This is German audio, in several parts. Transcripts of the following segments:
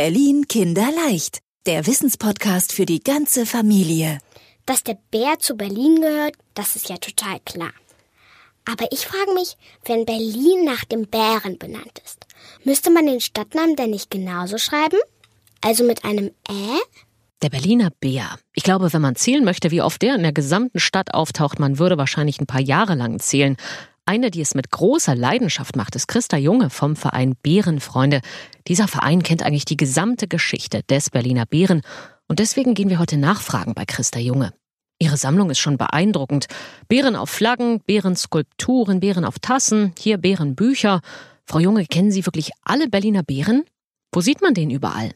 Berlin Kinderleicht, der Wissenspodcast für die ganze Familie. Dass der Bär zu Berlin gehört, das ist ja total klar. Aber ich frage mich, wenn Berlin nach dem Bären benannt ist, müsste man den Stadtnamen denn nicht genauso schreiben? Also mit einem Ä? Der Berliner Bär. Ich glaube, wenn man zählen möchte, wie oft der in der gesamten Stadt auftaucht, man würde wahrscheinlich ein paar Jahre lang zählen. Eine, die es mit großer Leidenschaft macht, ist Christa Junge vom Verein Bärenfreunde. Dieser Verein kennt eigentlich die gesamte Geschichte des Berliner Bären und deswegen gehen wir heute nachfragen bei Christa Junge. Ihre Sammlung ist schon beeindruckend. Bären auf Flaggen, Bärenskulpturen, Bären auf Tassen, hier Bärenbücher. Frau Junge, kennen Sie wirklich alle Berliner Bären? Wo sieht man den überall?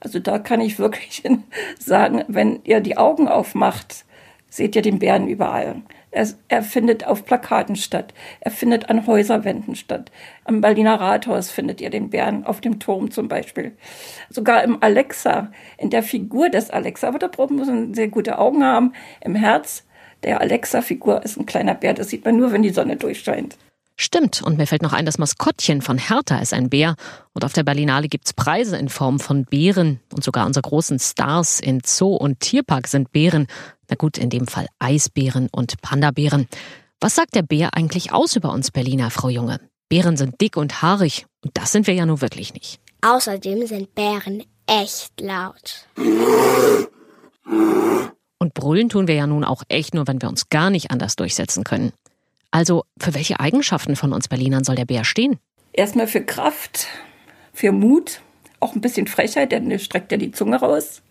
Also da kann ich wirklich sagen, wenn ihr die Augen aufmacht, seht ihr den Bären überall. Er, er, findet auf Plakaten statt. Er findet an Häuserwänden statt. Am Berliner Rathaus findet ihr den Bären, auf dem Turm zum Beispiel. Sogar im Alexa, in der Figur des Alexa, aber da braucht man sehr gute Augen haben. Im Herz der Alexa-Figur ist ein kleiner Bär, das sieht man nur, wenn die Sonne durchscheint. Stimmt, und mir fällt noch ein, das Maskottchen von Hertha ist ein Bär. Und auf der Berlinale gibt's Preise in Form von Bären. Und sogar unsere großen Stars in Zoo und Tierpark sind Bären. Na gut, in dem Fall Eisbären und Pandabären. Was sagt der Bär eigentlich aus über uns Berliner, Frau Junge? Bären sind dick und haarig. Und das sind wir ja nun wirklich nicht. Außerdem sind Bären echt laut. Und brüllen tun wir ja nun auch echt nur, wenn wir uns gar nicht anders durchsetzen können. Also für welche Eigenschaften von uns Berlinern soll der Bär stehen? Erstmal für Kraft, für Mut, auch ein bisschen Frechheit, denn streckt ja die Zunge raus.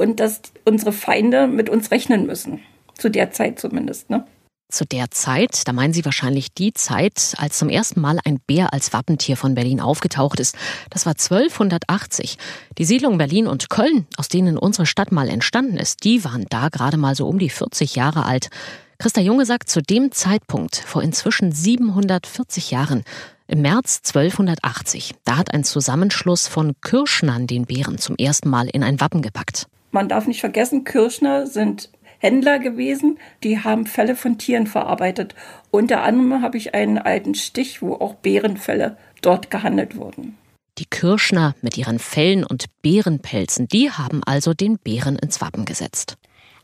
Und dass unsere Feinde mit uns rechnen müssen. Zu der Zeit zumindest, ne? Zu der Zeit, da meinen Sie wahrscheinlich die Zeit, als zum ersten Mal ein Bär als Wappentier von Berlin aufgetaucht ist. Das war 1280. Die Siedlung Berlin und Köln, aus denen unsere Stadt mal entstanden ist, die waren da gerade mal so um die 40 Jahre alt. Christa Junge sagt, zu dem Zeitpunkt, vor inzwischen 740 Jahren, im März 1280, da hat ein Zusammenschluss von Kirschnern den Bären zum ersten Mal in ein Wappen gepackt. Man darf nicht vergessen, Kirschner sind Händler gewesen, die haben Fälle von Tieren verarbeitet. Unter anderem habe ich einen alten Stich, wo auch Bärenfälle dort gehandelt wurden. Die Kirschner mit ihren Fellen und Bärenpelzen, die haben also den Bären ins Wappen gesetzt.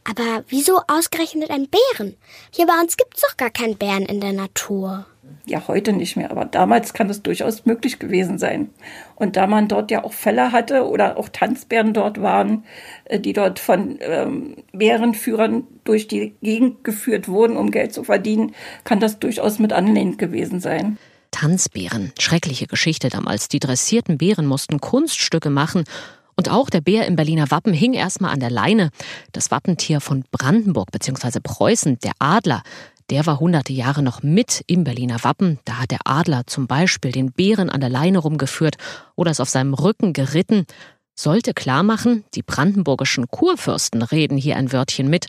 Aber wieso ausgerechnet ein Bären? Hier bei uns gibt's doch gar keinen Bären in der Natur. Ja, heute nicht mehr, aber damals kann es durchaus möglich gewesen sein. Und da man dort ja auch Fälle hatte oder auch Tanzbären dort waren, äh, die dort von ähm, Bärenführern durch die Gegend geführt wurden, um Geld zu verdienen, kann das durchaus mit anlehnt gewesen sein. Tanzbären, schreckliche Geschichte damals. Die dressierten Bären mussten Kunststücke machen und auch der Bär im Berliner Wappen hing erstmal an der Leine. Das Wappentier von Brandenburg bzw. Preußen, der Adler, der war hunderte Jahre noch mit im Berliner Wappen. Da hat der Adler zum Beispiel den Bären an der Leine rumgeführt oder es auf seinem Rücken geritten. Sollte klar machen, die brandenburgischen Kurfürsten reden hier ein Wörtchen mit.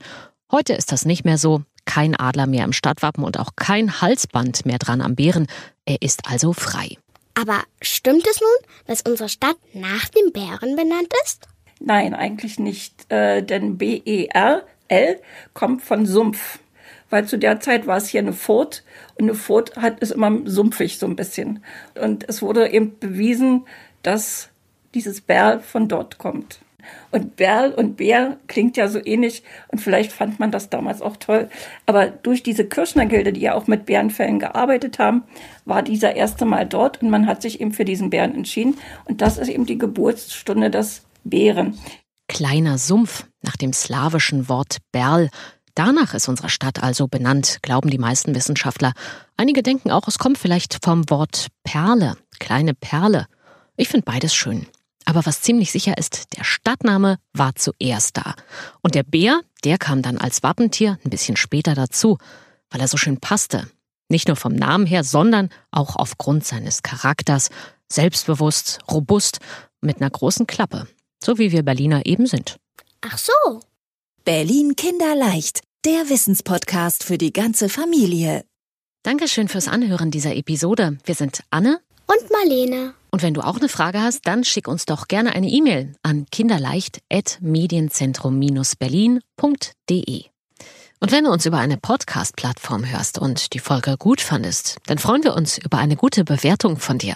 Heute ist das nicht mehr so. Kein Adler mehr im Stadtwappen und auch kein Halsband mehr dran am Bären. Er ist also frei. Aber stimmt es nun, dass unsere Stadt nach dem Bären benannt ist? Nein, eigentlich nicht. Äh, denn B-E-R-L kommt von Sumpf. Weil zu der Zeit war es hier eine Furt und eine Furt hat, ist immer sumpfig so ein bisschen. Und es wurde eben bewiesen, dass dieses Berl von dort kommt. Und Berl und Bär klingt ja so ähnlich und vielleicht fand man das damals auch toll. Aber durch diese Kirschner-Gilde, die ja auch mit Bärenfällen gearbeitet haben, war dieser erste Mal dort und man hat sich eben für diesen Bären entschieden. Und das ist eben die Geburtsstunde des Bären. Kleiner Sumpf nach dem slawischen Wort Berl. Danach ist unsere Stadt also benannt, glauben die meisten Wissenschaftler. Einige denken auch, es kommt vielleicht vom Wort Perle, kleine Perle. Ich finde beides schön. Aber was ziemlich sicher ist, der Stadtname war zuerst da. Und der Bär, der kam dann als Wappentier ein bisschen später dazu, weil er so schön passte. Nicht nur vom Namen her, sondern auch aufgrund seines Charakters. Selbstbewusst, robust, mit einer großen Klappe. So wie wir Berliner eben sind. Ach so. Berlin Kinderleicht, der Wissenspodcast für die ganze Familie. Dankeschön fürs Anhören dieser Episode. Wir sind Anne und Marlene. Und wenn du auch eine Frage hast, dann schick uns doch gerne eine E-Mail an kinderleicht.medienzentrum-berlin.de. Und wenn du uns über eine Podcast-Plattform hörst und die Folge gut fandest, dann freuen wir uns über eine gute Bewertung von dir.